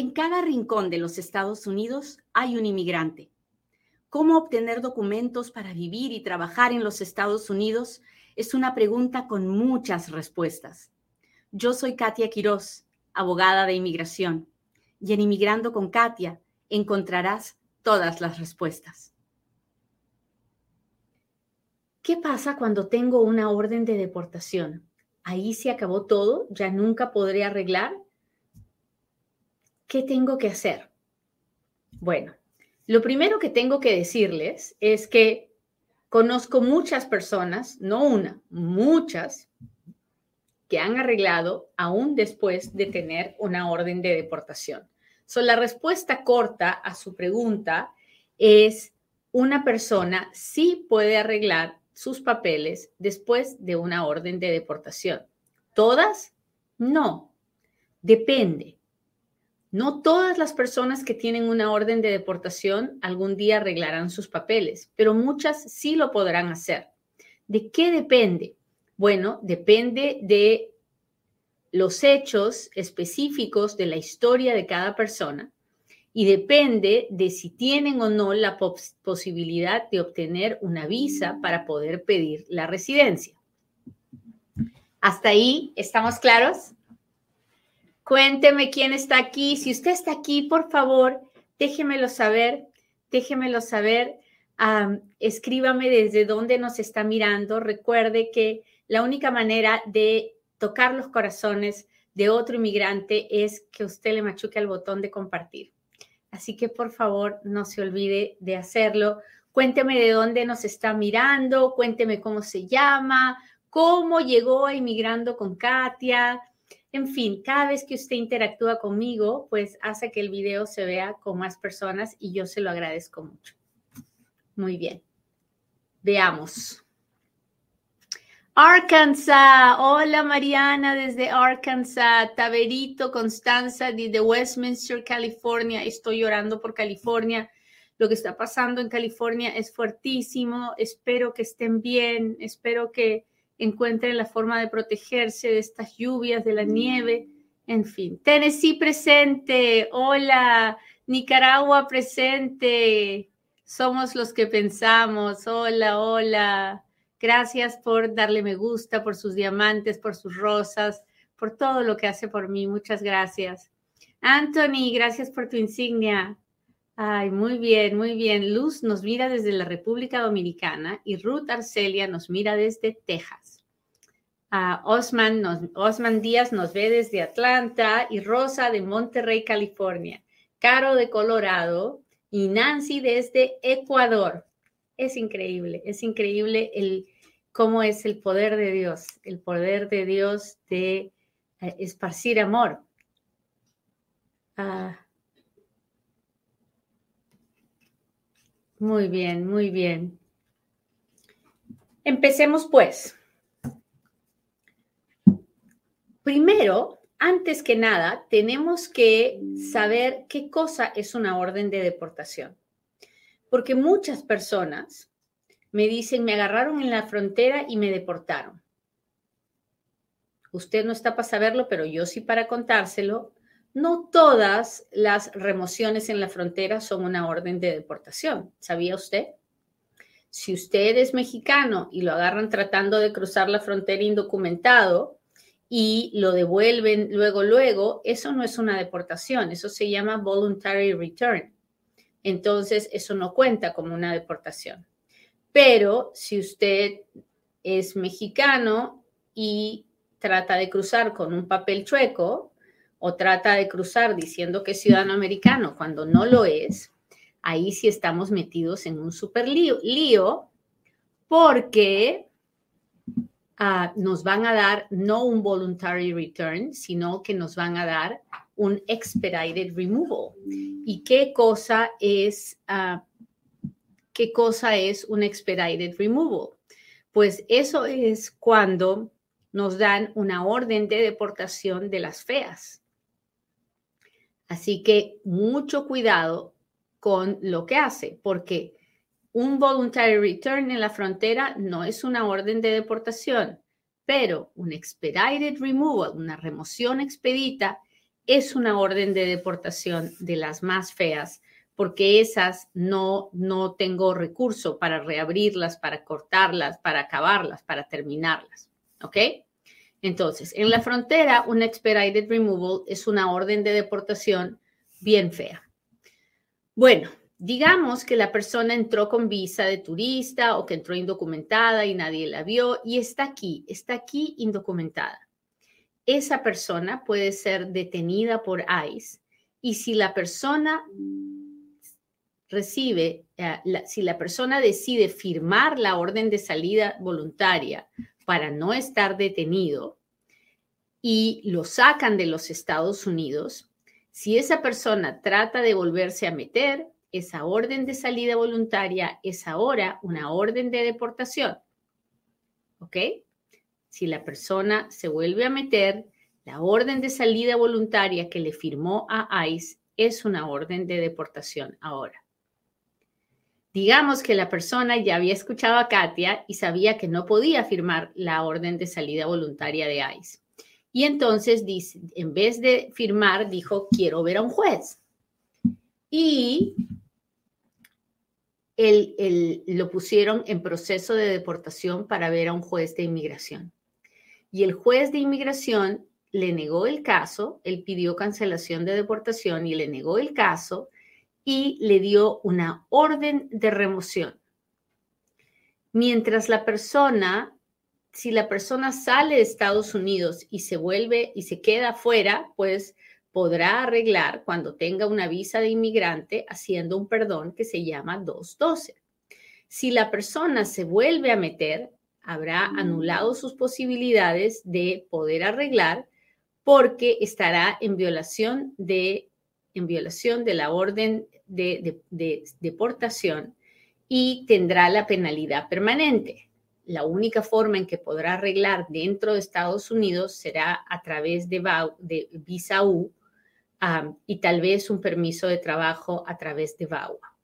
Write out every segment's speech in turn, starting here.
En cada rincón de los Estados Unidos hay un inmigrante. ¿Cómo obtener documentos para vivir y trabajar en los Estados Unidos? Es una pregunta con muchas respuestas. Yo soy Katia Quiroz, abogada de inmigración, y en Inmigrando con Katia encontrarás todas las respuestas. ¿Qué pasa cuando tengo una orden de deportación? Ahí se acabó todo, ya nunca podré arreglar. ¿Qué tengo que hacer? Bueno, lo primero que tengo que decirles es que conozco muchas personas, no una, muchas, que han arreglado aún después de tener una orden de deportación. So, la respuesta corta a su pregunta es una persona sí puede arreglar sus papeles después de una orden de deportación. ¿Todas? No. Depende. No todas las personas que tienen una orden de deportación algún día arreglarán sus papeles, pero muchas sí lo podrán hacer. ¿De qué depende? Bueno, depende de los hechos específicos de la historia de cada persona y depende de si tienen o no la posibilidad de obtener una visa para poder pedir la residencia. ¿Hasta ahí estamos claros? Cuénteme quién está aquí. Si usted está aquí, por favor, déjemelo saber, déjemelo saber. escríbame desde dónde nos está mirando. Recuerde que la única manera de tocar los corazones de otro inmigrante es que usted le machuque el botón de compartir. Así que por favor no se olvide de hacerlo. Cuénteme de dónde nos está mirando, cuénteme cómo se llama, cómo llegó a Inmigrando con Katia, en fin, cada vez que usted interactúa conmigo, pues hace que el video se vea con más personas y yo se lo agradezco mucho. Muy bien. Veamos. Arkansas. Hola Mariana desde Arkansas. Taberito, Constanza desde Westminster, California. Estoy llorando por California. Lo que está pasando en California es fuertísimo. Espero que estén bien. Espero que encuentren la forma de protegerse de estas lluvias, de la nieve, en fin. Tennessee presente, hola, Nicaragua presente, somos los que pensamos, hola, hola. Gracias por darle me gusta, por sus diamantes, por sus rosas, por todo lo que hace por mí. Muchas gracias. Anthony, gracias por tu insignia. Ay, muy bien, muy bien. Luz nos mira desde la República Dominicana y Ruth Arcelia nos mira desde Texas. Osman, Osman Díaz nos ve desde Atlanta y Rosa de Monterrey, California. Caro de Colorado y Nancy desde Ecuador. Es increíble, es increíble el, cómo es el poder de Dios, el poder de Dios de eh, esparcir amor. Ah. muy bien, muy bien. Empecemos pues. Primero, antes que nada, tenemos que saber qué cosa es una orden de deportación. Porque muchas personas me dicen, me agarraron en la frontera y me deportaron. Usted no está para saberlo, pero yo sí para contárselo. No todas las remociones en la frontera son una orden de deportación. ¿Sabía usted? Si usted es mexicano y lo agarran tratando de cruzar la frontera indocumentado, y lo devuelven luego, luego, eso no es una deportación, eso se llama voluntary return. Entonces, eso no cuenta como una deportación. Pero si usted es mexicano y trata de cruzar con un papel chueco o trata de cruzar diciendo que es ciudadano americano cuando no lo es, ahí sí estamos metidos en un super lío, lío porque nos van a dar no un voluntary return, sino que nos van a dar un expedited removal. ¿Y qué cosa es, ah, qué cosa es un expedited removal? Pues eso es cuando nos dan una orden de deportación de las feas. Así que mucho cuidado con lo que hace, porque un voluntary return en la frontera no es una orden de deportación, pero un expedited removal, una remoción expedita, es una orden de deportación de las más feas, porque esas no, no tengo recurso para reabrirlas, para cortarlas, para acabarlas, para terminarlas. ¿Ok? Entonces, en la frontera, un expedited removal es una orden de deportación bien fea. Bueno, digamos que la persona entró con visa de turista o que entró indocumentada y nadie la vio y está aquí, está aquí indocumentada. Esa persona puede ser detenida por ICE y si la persona recibe, eh, si la persona decide firmar la orden de salida voluntaria para no estar detenido y lo sacan de los Estados Unidos, si esa persona trata de volverse a meter, esa orden de salida voluntaria es ahora una orden de deportación. ¿Ok? Si la persona se vuelve a meter, la orden de salida voluntaria que le firmó a ICE es una orden de deportación ahora. Digamos que la persona ya había escuchado a Katia y sabía que no podía firmar la orden de salida voluntaria de ICE. Y entonces, dice, en vez de firmar, dijo, quiero ver a un juez. Y lo pusieron en proceso de deportación para ver a un juez de inmigración. Y el juez de inmigración le negó el caso, él pidió cancelación de deportación y le negó el caso y le dio una orden de remoción. Mientras la persona, si la persona sale de Estados Unidos y se vuelve y se queda afuera, pues podrá arreglar cuando tenga una visa de inmigrante haciendo un perdón que se llama 212. Si la persona se vuelve a meter, habrá anulado sus posibilidades de poder arreglar porque estará en violación de en violación de la orden de, deportación y tendrá la penalidad permanente. La única forma en que podrá arreglar dentro de Estados Unidos será a través de, de visa U y tal vez un permiso de trabajo a través de VAWA.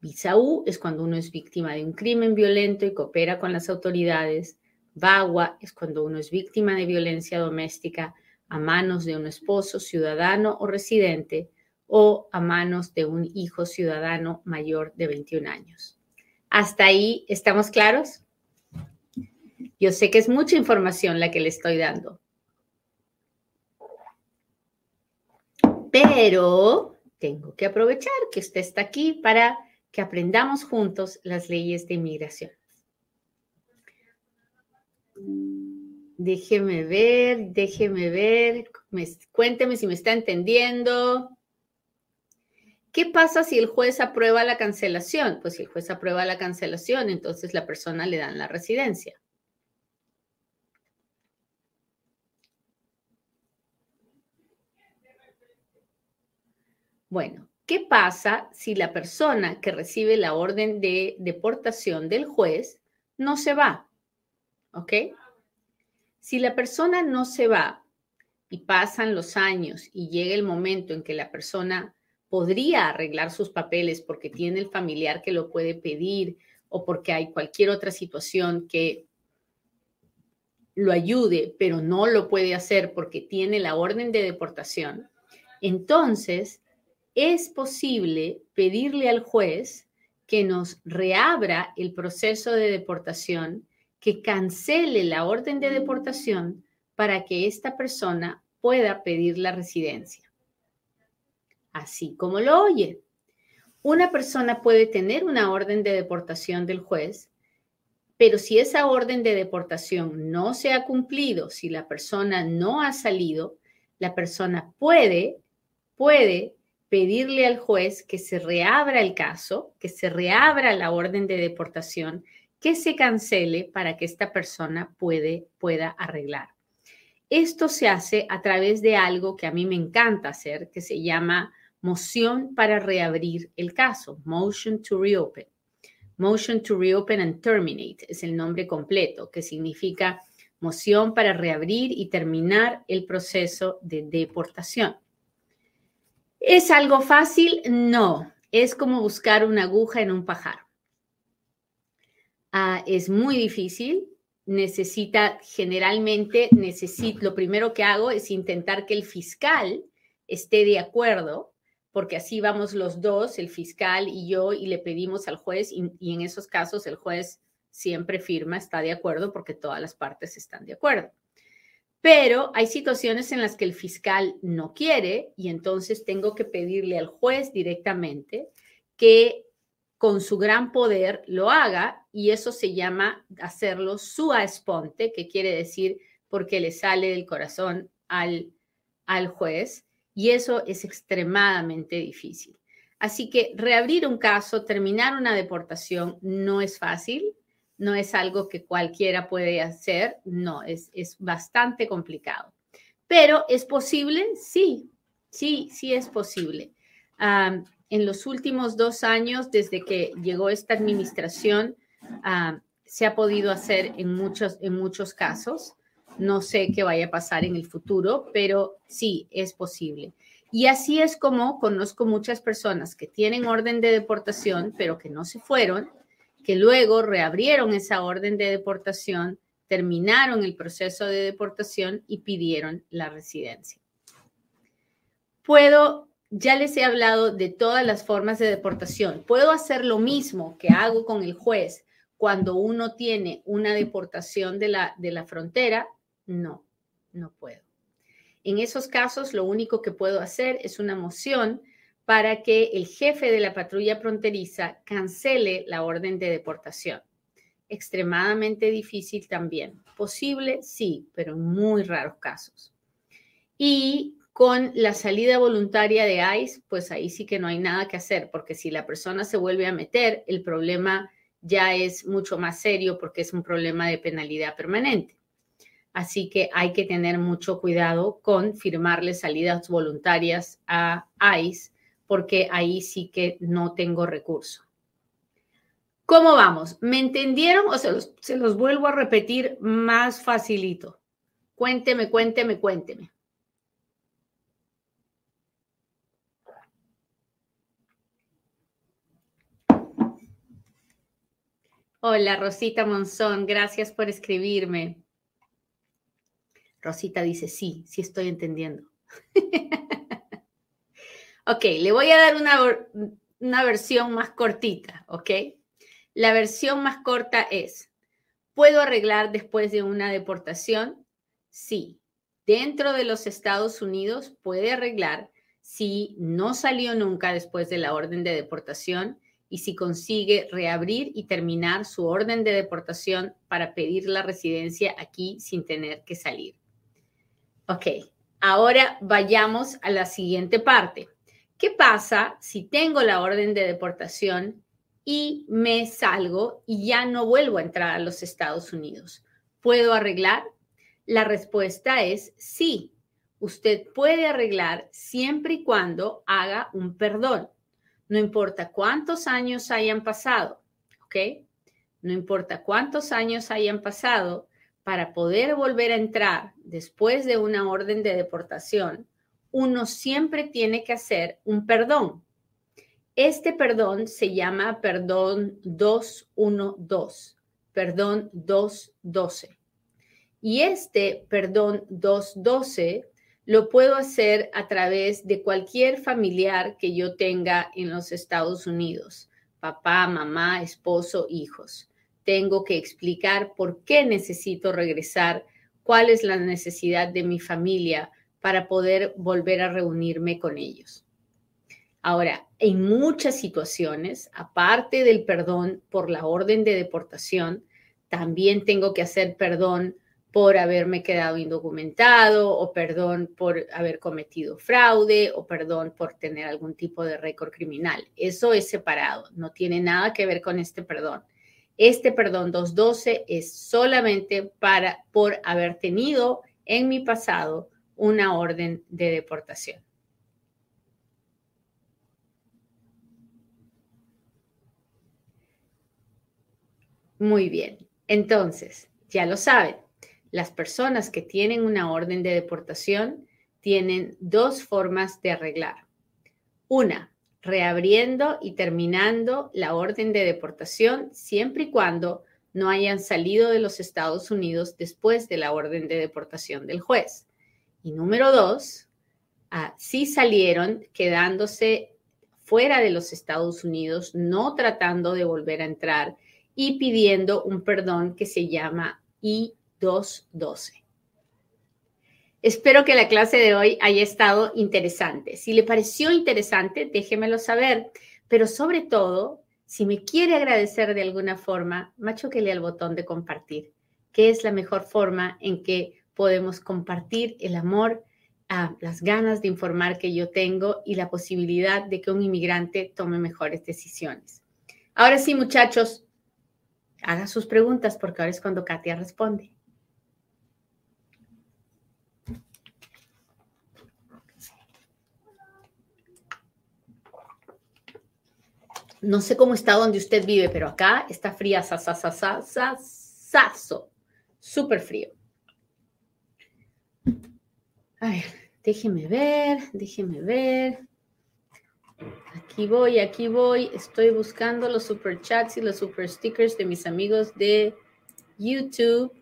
Visa es cuando uno es víctima de un crimen violento y coopera con las autoridades. VAWA es cuando uno es víctima de violencia doméstica a manos de un esposo ciudadano o residente o a manos de un hijo ciudadano mayor de 21 años. ¿Hasta ahí estamos claros? Yo sé que es mucha información la que le estoy dando. Pero tengo que aprovechar que usted está aquí para que aprendamos juntos las leyes de inmigración. Déjeme ver, déjeme ver, cuénteme si me está entendiendo. ¿Qué pasa si el juez aprueba la cancelación? Pues si el juez aprueba la cancelación, entonces la persona le dan la residencia. Bueno, ¿qué pasa si la persona que recibe la orden de deportación del juez no se va? ¿Ok? Si la persona no se va y pasan los años y llega el momento en que la persona podría arreglar sus papeles porque tiene el familiar que lo puede pedir o porque hay cualquier otra situación que lo ayude, pero no lo puede hacer porque tiene la orden de deportación, entonces es posible pedirle al juez que nos reabra el proceso de deportación que cancele la orden de deportación para que esta persona pueda pedir la residencia. Así como lo oye, una persona puede tener una orden de deportación del juez, pero si esa orden de deportación no se ha cumplido, si la persona no ha salido, la persona puede, puede pedirle al juez que se reabra el caso, que se reabra la orden de deportación que se cancele para que esta persona puede, pueda arreglar. Esto se hace a través de algo que a mí me encanta hacer, que se llama moción para reabrir el caso, motion to reopen. Motion to reopen and terminate es el nombre completo, que significa moción para reabrir y terminar el proceso de deportación. ¿Es algo fácil? No, es como buscar una aguja en un pajar. Ah, es muy difícil. necesita, generalmente, lo primero que hago es intentar que el fiscal esté de acuerdo, porque así vamos los dos, el fiscal y yo, y le pedimos al juez, y en esos casos el juez siempre firma, está de acuerdo, porque todas las partes están de acuerdo. Pero hay situaciones en las que el fiscal no quiere y entonces tengo que pedirle al juez directamente que con su gran poder lo haga y eso se llama hacerlo sua esponte, que quiere decir porque le sale del corazón al, al juez y eso es extremadamente difícil. Así que reabrir un caso, terminar una deportación no es fácil, no es algo que cualquiera puede hacer, no, es, es bastante complicado. Pero ¿es posible? Sí, sí, sí es posible. en los últimos dos años, desde que llegó esta administración, se ha podido hacer en muchos, en muchos casos. No sé qué vaya a pasar en el futuro, pero sí es posible. Y así es como conozco muchas personas que tienen orden de deportación, pero que no se fueron que luego reabrieron esa orden de deportación, terminaron el proceso de deportación y pidieron la residencia. Puedo, ya les he hablado de todas las formas de deportación. ¿Puedo hacer lo mismo que hago con el juez cuando uno tiene una deportación de la, de la frontera? No, no puedo. En esos casos, lo único que puedo hacer es una moción para que el jefe de la patrulla fronteriza cancele la orden de deportación. Extremadamente difícil también. Posible, sí, pero en muy raros casos. Y con la salida voluntaria de ICE, pues ahí sí que no hay nada que hacer, porque si la persona se vuelve a meter, el problema ya es mucho más serio porque es un problema de penalidad permanente. Así que hay que tener mucho cuidado con firmarle salidas voluntarias a ICE porque ahí sí que no tengo recurso. ¿Cómo vamos? ¿Me entendieron o se los, se los vuelvo a repetir más facilito? Cuénteme, cuénteme, cuénteme. Hola, Rosita Monzón, gracias por escribirme. Rosita dice, sí, sí estoy entendiendo. Ok, le voy a dar una, versión más cortita, ¿ok? La versión más corta es, ¿puedo arreglar después de una deportación? Sí. Dentro de los Estados Unidos puede arreglar si no salió nunca después de la orden de deportación y si consigue reabrir y terminar su orden de deportación para pedir la residencia aquí sin tener que salir. Ok, ahora vayamos a la siguiente parte. ¿Qué pasa si tengo la orden de deportación y me salgo y ya no vuelvo a entrar a los Estados Unidos? ¿Puedo arreglar? La respuesta es sí. Usted puede arreglar siempre y cuando haga un perdón. No importa cuántos años hayan pasado, ¿ok? No importa cuántos años hayan pasado para poder volver a entrar después de una orden de deportación uno siempre tiene que hacer un perdón. Este perdón se llama perdón 212, perdón 212. Y este perdón 212 lo puedo hacer a través de cualquier familiar que yo tenga en los Estados Unidos, papá, mamá, esposo, hijos. Tengo que explicar por qué necesito regresar, cuál es la necesidad de mi familia para poder volver a reunirme con ellos. Ahora, en muchas situaciones, aparte del perdón por la orden de deportación, también tengo que hacer perdón por haberme quedado indocumentado o perdón por haber cometido fraude o perdón por tener algún tipo de récord criminal. Eso es separado, no tiene nada que ver con este perdón. Este perdón 212 es solamente para por haber tenido en mi pasado una orden de deportación. Muy bien, entonces, ya lo saben, las personas que tienen una orden de deportación tienen dos formas de arreglar. Una, reabriendo y terminando la orden de deportación siempre y cuando no hayan salido de los Estados Unidos después de la orden de deportación del juez. Y número dos, ah, si salieron quedándose fuera de los Estados Unidos, no tratando de volver a entrar y pidiendo un perdón que se llama I-212. Espero que la clase de hoy haya estado interesante. Si le pareció interesante, déjemelo saber, pero sobre todo, si me quiere agradecer de alguna forma, le al botón de compartir, que es la mejor forma en que podemos compartir el amor, a las ganas de informar que yo tengo y la posibilidad de que un inmigrante tome mejores decisiones. Ahora sí, muchachos, haga sus preguntas porque ahora es cuando Katia responde. No sé cómo está donde usted vive, pero acá está fría, saso, súper frío. A ver, déjeme ver, déjeme ver. Aquí voy, aquí voy. Estoy buscando los super chats y los super stickers de mis amigos de YouTube.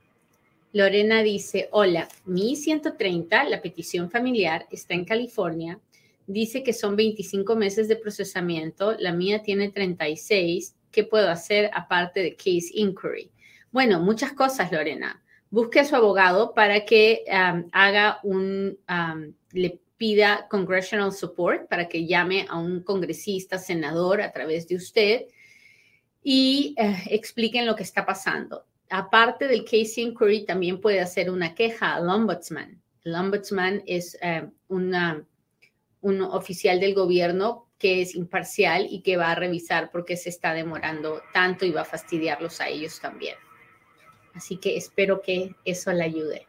Lorena dice, hola, mi 130, la petición familiar, está en California dice que son 25 meses de procesamiento, la mía tiene 36. ¿Qué puedo hacer aparte de case inquiry? Bueno, muchas cosas, Lorena. Busque a su abogado para que um, haga un, um, le pida congressional support, para que llame a un congresista, senador a través de usted y uh, expliquen lo que está pasando. Aparte del case inquiry, también puede hacer una queja al ombudsman. El ombudsman es uh, una un oficial del gobierno que es imparcial y que va a revisar por qué se está demorando tanto y va a fastidiarlos a ellos también. Así que espero que eso le ayude.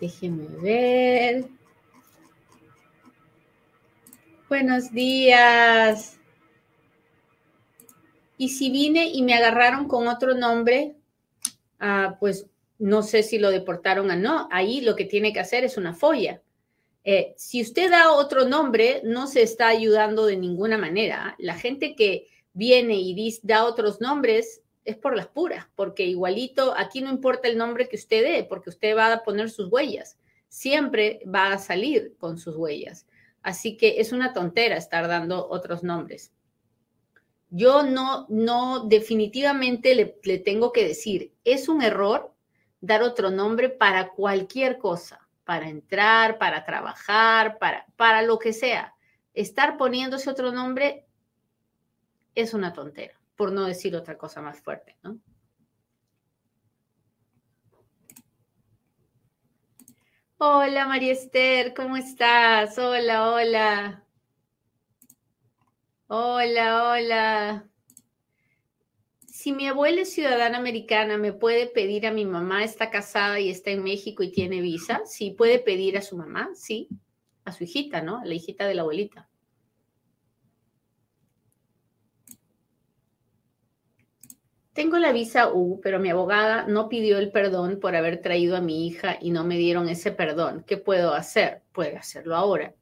Déjeme ver. Buenos días. Y si vine y me agarraron con otro nombre, ah, pues no sé si lo deportaron o no. Ahí lo que tiene que hacer es una folla. Eh, si usted da otro nombre, no se está ayudando de ninguna manera. La gente que viene y da otros nombres es por las puras, porque igualito aquí no importa el nombre que usted dé, porque usted va a poner sus huellas. Siempre va a salir con sus huellas. Así que es una tontera estar dando otros nombres. Yo no, no, definitivamente le, le tengo que decir, es un error dar otro nombre para cualquier cosa, para entrar, para trabajar, para, para lo que sea. Estar poniéndose otro nombre es una tontera, por no decir otra cosa más fuerte, ¿no? Hola María Esther, ¿cómo estás? Hola, hola. Hola, hola si mi abuela es ciudadana americana, ¿me puede pedir a mi mamá, está casada y está en México y tiene visa? Sí, puede pedir a su mamá, sí, a su hijita, ¿no? A la hijita de la abuelita. Tengo la visa U, pero mi abogada no pidió el perdón por haber traído a mi hija y no me dieron ese perdón. ¿Qué puedo hacer? Puede hacerlo ahora.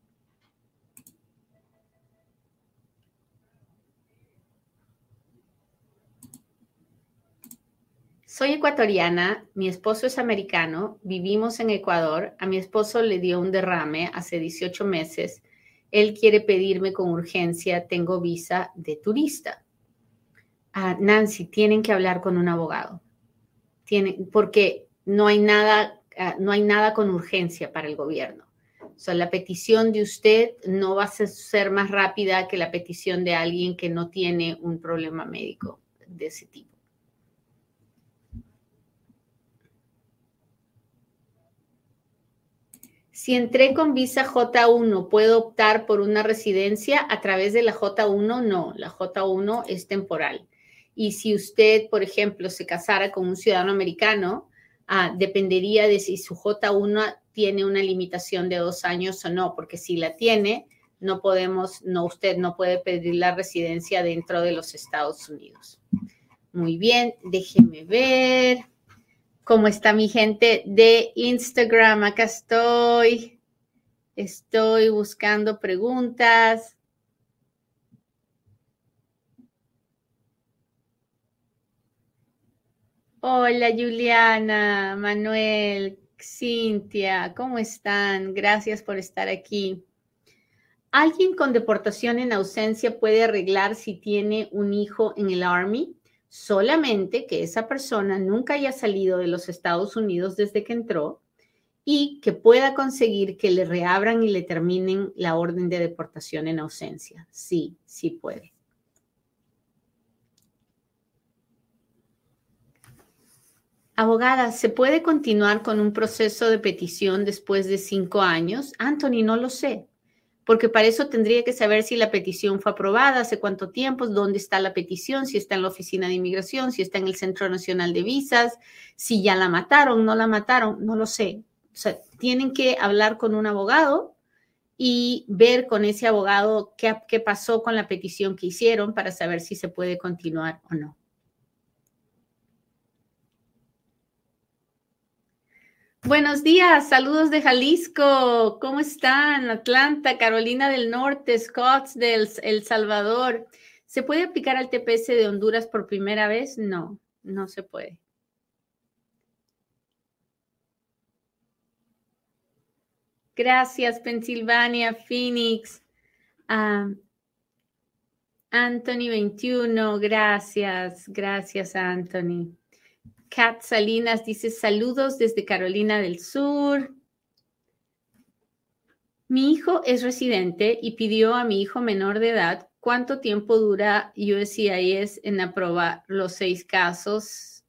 Soy ecuatoriana, mi esposo es americano, vivimos en Ecuador, a mi esposo le dio un derrame hace 18 meses, él quiere pedirme con urgencia, tengo visa de turista. Nancy, tienen que hablar con un abogado, tienen, porque no hay, nada, ah, no hay nada con urgencia para el gobierno. O sea, la petición de usted no va a ser más rápida que la petición de alguien que no tiene un problema médico de ese tipo. Si entré con visa J1, ¿puedo optar por una residencia a través de la J1? No, la J1 es temporal. Y si usted, por ejemplo, se casara con un ciudadano americano, ah, dependería de si su J1 tiene una limitación de dos años o no, porque si la tiene, no podemos, no, usted no puede pedir la residencia dentro de los Estados Unidos. Muy bien, déjeme ver. ¿Cómo está mi gente de Instagram? Acá estoy. Estoy buscando preguntas. Hola Juliana, Manuel, Cintia, ¿cómo están? Gracias por estar aquí. ¿Alguien con deportación en ausencia puede arreglar si tiene un hijo en el Army? Solamente que esa persona nunca haya salido de los Estados Unidos desde que entró y que pueda conseguir que le reabran y le terminen la orden de deportación en ausencia. Sí, sí puede. Abogada, ¿se puede continuar con un proceso de petición después de cinco años? Anthony, no lo sé, porque para eso tendría que saber si la petición fue aprobada, hace cuánto tiempo, dónde está la petición, si está en la oficina de inmigración, si está en el Centro Nacional de Visas, si ya la mataron, no la mataron, no lo sé. O sea, tienen que hablar con un abogado y ver con ese abogado qué, pasó con la petición que hicieron para saber si se puede continuar o no. Buenos días, saludos de Jalisco. ¿Cómo están? Atlanta, Carolina del Norte, Scottsdale, El Salvador. ¿Se puede aplicar al TPS de Honduras por primera vez? No, no se puede. Gracias, Pensilvania, Phoenix. Ah, Anthony 21, gracias, gracias, Anthony. Kat Salinas dice saludos desde Carolina del Sur. Mi hijo es residente y pidió a mi hijo menor de edad cuánto tiempo dura USCIS en aprobar los seis casos.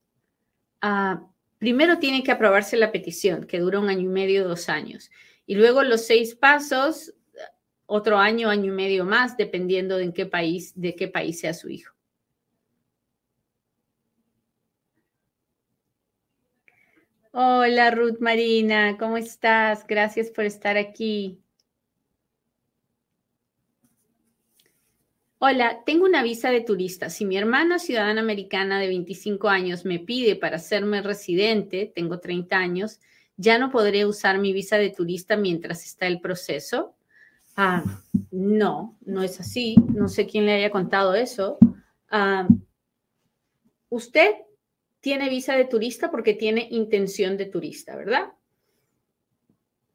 Ah, primero tiene que aprobarse la petición, que dura un año y medio, dos años. Y luego los seis pasos, otro año, año y medio más, dependiendo de en qué país, de qué país sea su hijo. Hola Ruth Marina, ¿cómo estás? Gracias por estar aquí. Hola, tengo una visa de turista. Si mi hermana ciudadana americana de 25 años me pide para hacerme residente, tengo 30 años, ya no podré usar mi visa de turista mientras está el proceso. Ah, no, no es así. No sé quién le haya contado eso. Ah, usted tiene visa de turista porque tiene intención de turista, ¿verdad?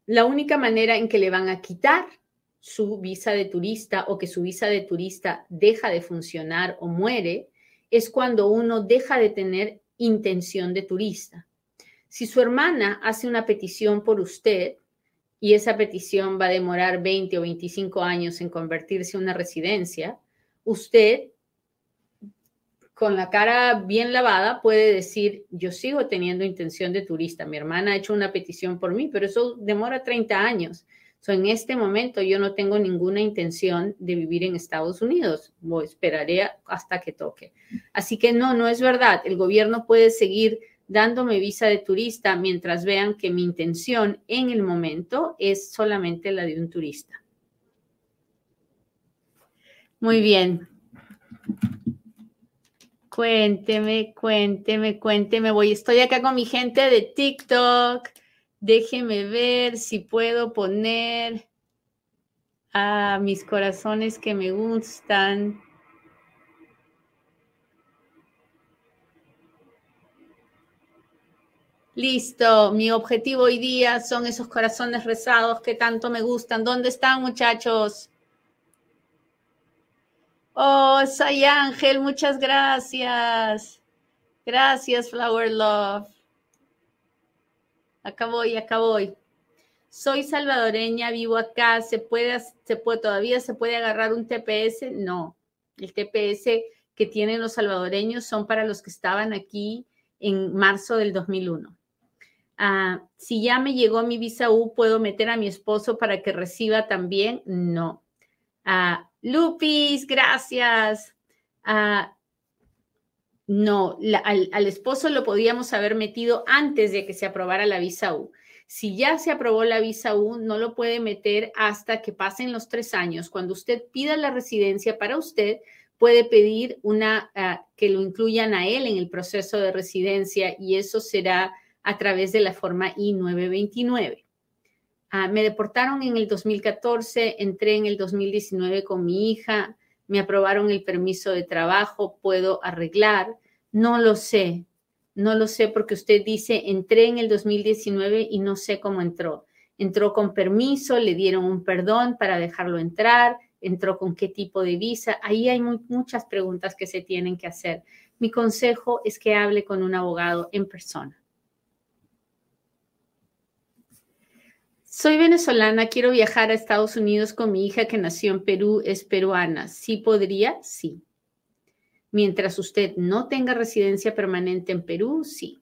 La única manera en que le van a quitar su visa de turista o que su visa de turista deja de funcionar o muere es cuando uno deja de tener intención de turista. Si su hermana hace una petición por usted y esa petición va a demorar 20 o 25 años en convertirse en una residencia, usted con la cara bien lavada puede decir, yo sigo teniendo intención de turista, mi hermana ha hecho una petición por mí, pero eso demora 30 años. So, en este momento yo no tengo ninguna intención de vivir en Estados Unidos, o esperaré hasta que toque. Así que no, no es verdad. El gobierno puede seguir dándome visa de turista mientras vean que mi intención en el momento es solamente la de un turista. Muy bien. Cuénteme, cuénteme, cuénteme. Voy, estoy acá con mi gente de TikTok. Déjeme ver si puedo poner a mis corazones que me gustan. Listo, mi objetivo hoy día son esos corazones rezados que tanto me gustan. ¿Dónde están, muchachos? Oh, soy Ángel, muchas gracias. Gracias, Flower Love. Acá voy, acá voy. Soy salvadoreña, vivo acá. ¿Se puede, se puede, todavía se puede agarrar un TPS? No. El TPS que tienen los salvadoreños son para los que estaban aquí en marzo del 2001. Ah, si ya me llegó mi visa U, ¿puedo meter a mi esposo para que reciba también? No. Ah, Lupis, gracias. Ah, no, al, esposo lo podíamos haber metido antes de que se aprobara la visa U. Si ya se aprobó la visa U, no lo puede meter hasta que pasen los tres años. Cuando usted pida la residencia para usted, puede pedir una ah, que lo incluyan a él en el proceso de residencia y eso será a través de la forma I-929. Ah, me deportaron en el 2014, entré en el 2019 con mi hija, me aprobaron el permiso de trabajo, puedo arreglar, no lo sé, No lo sé porque usted dice, entré en el 2019 y no sé cómo entró. Entró con permiso, le dieron un perdón para dejarlo entrar, entró con qué tipo de visa. Ahí hay muchas preguntas que se tienen que hacer. Mi consejo es que hable con un abogado en persona. Soy venezolana, quiero viajar a Estados Unidos con mi hija que nació en Perú, es peruana. ¿Sí podría? Sí. Mientras usted no tenga residencia permanente en Perú, sí.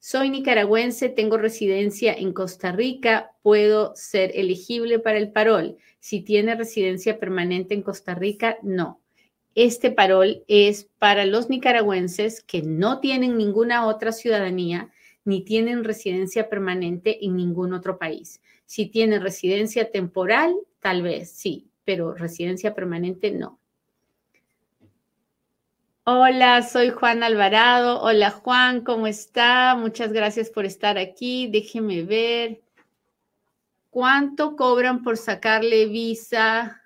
Soy nicaragüense, tengo residencia en Costa Rica, puedo ser elegible para el parol. Si tiene residencia permanente en Costa Rica, no. Este parol es para los nicaragüenses que no tienen ninguna otra ciudadanía ni tienen residencia permanente en ningún otro país. Si tiene residencia temporal, tal vez sí, pero residencia permanente no. Hola, soy Juan Alvarado. Hola Juan, ¿cómo está? Muchas gracias por estar aquí. Déjeme ver. ¿Cuánto cobran por sacarle visa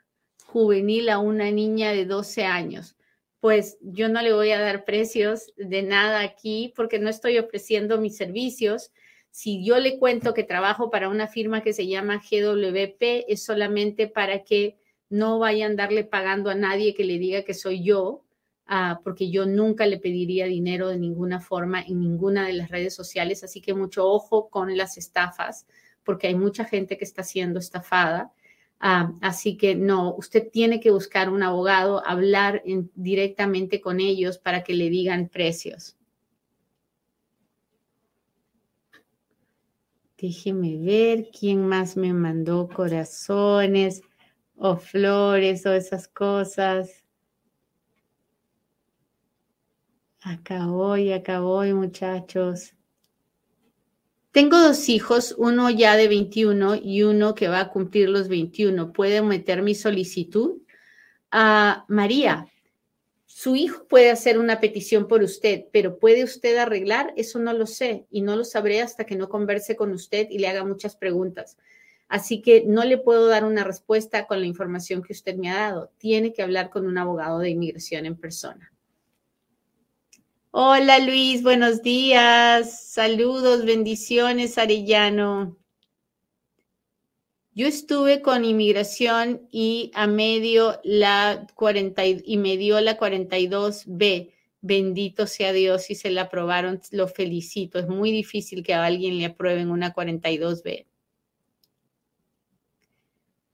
juvenil a una niña de 12 años? Pues yo no le voy a dar precios de nada aquí porque no estoy ofreciendo mis servicios. Si yo le cuento que trabajo para una firma que se llama GWP, es solamente para que no vayan a darle pagando a nadie que le diga que soy yo, ah, porque yo nunca le pediría dinero de ninguna forma en ninguna de las redes sociales. Así que mucho ojo con las estafas, porque hay mucha gente que está siendo estafada. Ah, así que no, usted tiene que buscar un abogado, hablar directamente con ellos para que le digan precios. Déjeme ver quién más me mandó corazones o flores o esas cosas. Acá voy, acá voy, muchachos. Tengo dos hijos, uno ya de 21 y uno que va a cumplir los 21. ¿Puede meter mi solicitud? a ah, María, su hijo puede hacer una petición por usted, pero ¿puede usted arreglar? Eso no lo sé y no lo sabré hasta que no converse con usted y le haga muchas preguntas. Así que no le puedo dar una respuesta con la información que usted me ha dado. Tiene que hablar con un abogado de inmigración en persona. Hola Luis, buenos días. Saludos, bendiciones, Arellano. Yo estuve con inmigración y a medio la 40 y me dio la 42B. Bendito sea Dios y se la aprobaron, lo felicito. Es muy difícil que a alguien le aprueben una 42B.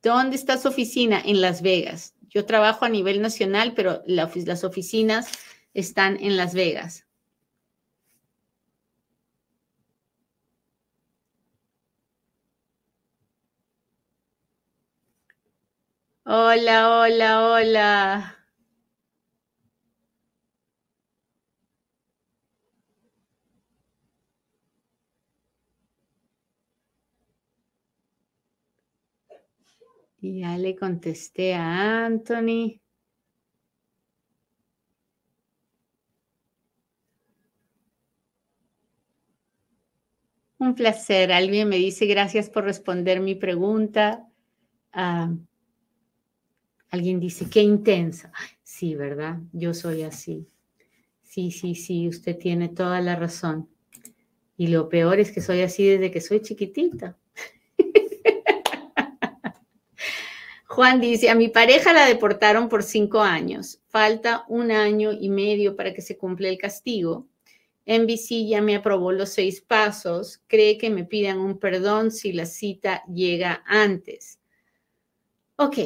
¿Dónde está su oficina? En Las Vegas. Yo trabajo a nivel nacional, pero las oficinas están en Las Vegas. Hola, hola, hola. Y ya le contesté a Anthony. Un placer. Alguien me dice gracias por responder mi pregunta. Ah, Alguien dice, qué intensa. Sí, ¿verdad? Yo soy así. Sí, sí, sí, usted tiene toda la razón. Y lo peor es que soy así desde que soy chiquitita. Juan dice, a mi pareja la deportaron por cinco años. Falta un año y medio para que se cumpla el castigo. NBC ya me aprobó los seis pasos. Cree que me pidan un perdón si la cita llega antes. Ok,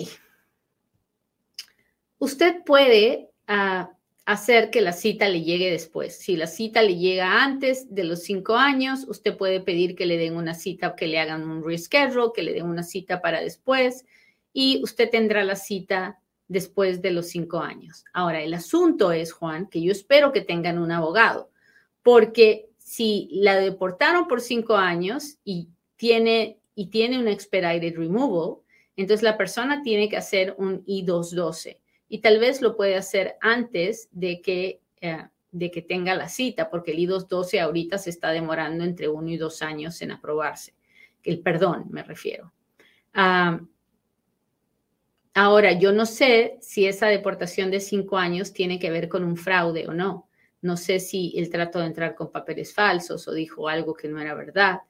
Usted puede ah, hacer que la cita le llegue después. Si la cita le llega antes de los cinco años, usted puede pedir que le den una cita, que le hagan un reschedule, que le den una cita para después y usted tendrá la cita después de los cinco años. Ahora, el asunto es, Juan, que yo espero que tengan un abogado, porque si la deportaron por cinco años y tiene, y tiene un expedited removal, entonces la persona tiene que hacer un I-212 y tal vez lo puede hacer antes de que, eh, de que tenga la cita, porque el I-212 ahorita se está demorando entre uno y dos años en aprobarse. El perdón, me refiero. ahora, yo no sé si esa deportación de cinco años tiene que ver con un fraude o no. No sé si él trató de entrar con papeles falsos o dijo algo que no era verdad.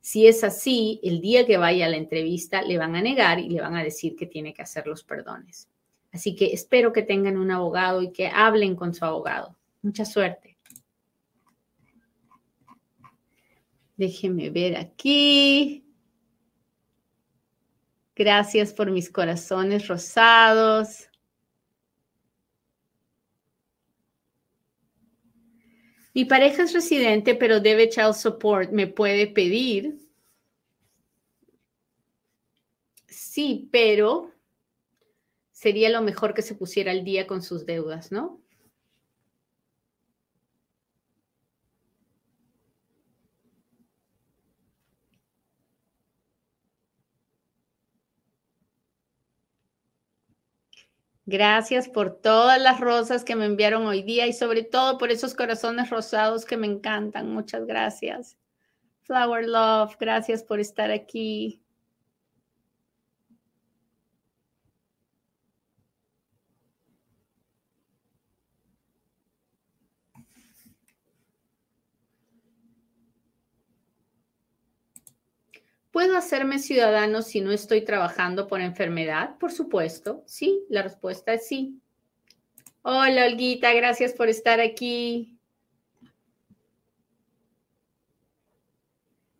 Si es así, el día que vaya a la entrevista le van a negar y le van a decir que tiene que hacer los perdones. Así que espero que tengan un abogado y que hablen con su abogado. Mucha suerte. Déjenme ver aquí. Gracias por mis corazones rosados. Mi pareja es residente, pero debe child support. ¿Me puede pedir? Sí, pero sería lo mejor que se pusiera al día con sus deudas, ¿no? Gracias por todas las rosas que me enviaron hoy día y sobre todo por esos corazones rosados que me encantan. Muchas gracias. Flower Love, gracias por estar aquí. ¿Puedo hacerme ciudadano si no estoy trabajando por enfermedad? Por supuesto, sí, la respuesta es sí. Hola, Olguita, gracias por estar aquí.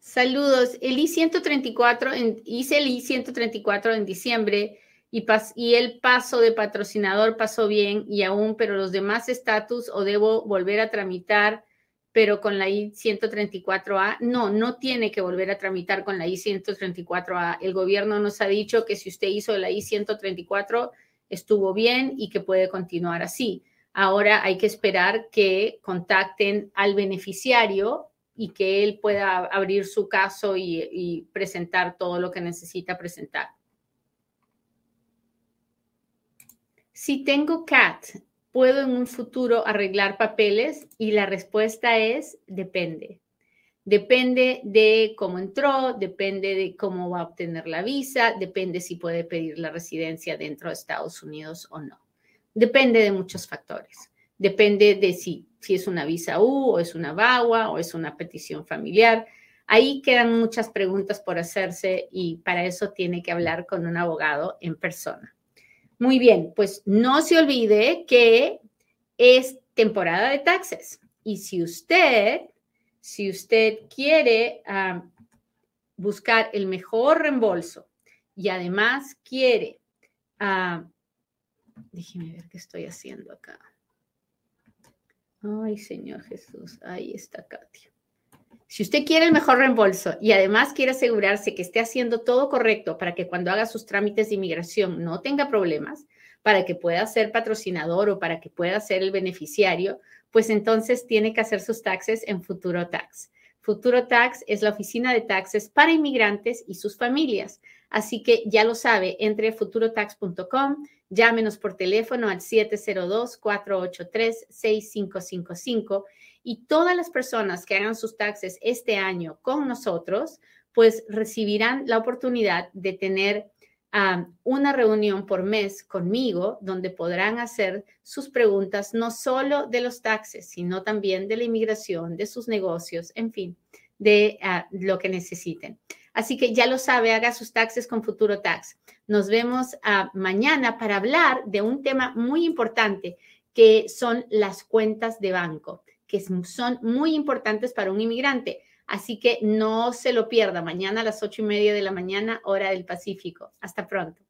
Saludos. El I-134, hice el I-134 en diciembre y, y, el paso de patrocinador pasó bien y aún, pero los demás estatus o debo volver a tramitar pero con la I-134A, no, no tiene que volver a tramitar con la I-134A. El gobierno nos ha dicho que si usted hizo la I-134, estuvo bien y que puede continuar así. Ahora hay que esperar que contacten al beneficiario y que él pueda abrir su caso y, presentar todo lo que necesita presentar. Si tengo CAT, ¿Puedo en un futuro arreglar papeles? Y la respuesta es depende. Depende de cómo entró, depende de cómo va a obtener la visa, depende si puede pedir la residencia dentro de Estados Unidos o no. Depende de muchos factores. Depende de si, si es una visa U o es una VAWA o es una petición familiar. Ahí quedan muchas preguntas por hacerse y para eso tiene que hablar con un abogado en persona. Muy bien, pues no se olvide que es temporada de taxes. Y si usted, si usted quiere buscar el mejor reembolso y además quiere, uh, déjeme ver qué estoy haciendo acá. Ay, Señor Jesús, ahí está Katia. Si usted quiere el mejor reembolso y además quiere asegurarse que esté haciendo todo correcto para que cuando haga sus trámites de inmigración no tenga problemas, para que pueda ser patrocinador o para que pueda ser el beneficiario, pues entonces tiene que hacer sus taxes en Futuro Tax. Futuro Tax es la oficina de taxes para inmigrantes y sus familias. Así que ya lo sabe, entre a futurotax.com, llámenos por teléfono al 702-483-6555 y todas las personas que hagan sus taxes este año con nosotros, pues recibirán la oportunidad de tener una reunión por mes conmigo donde podrán hacer sus preguntas no solo de los taxes, sino también de la inmigración, de sus negocios, en fin, de ah, lo que necesiten. Así que ya lo sabe, haga sus taxes con Futuro Tax. Nos vemos ah, mañana para hablar de un tema muy importante que son las cuentas de banco que son muy importantes para un inmigrante. Así que no se lo pierda mañana a las ocho y media de la mañana, hora del Pacífico. Hasta pronto.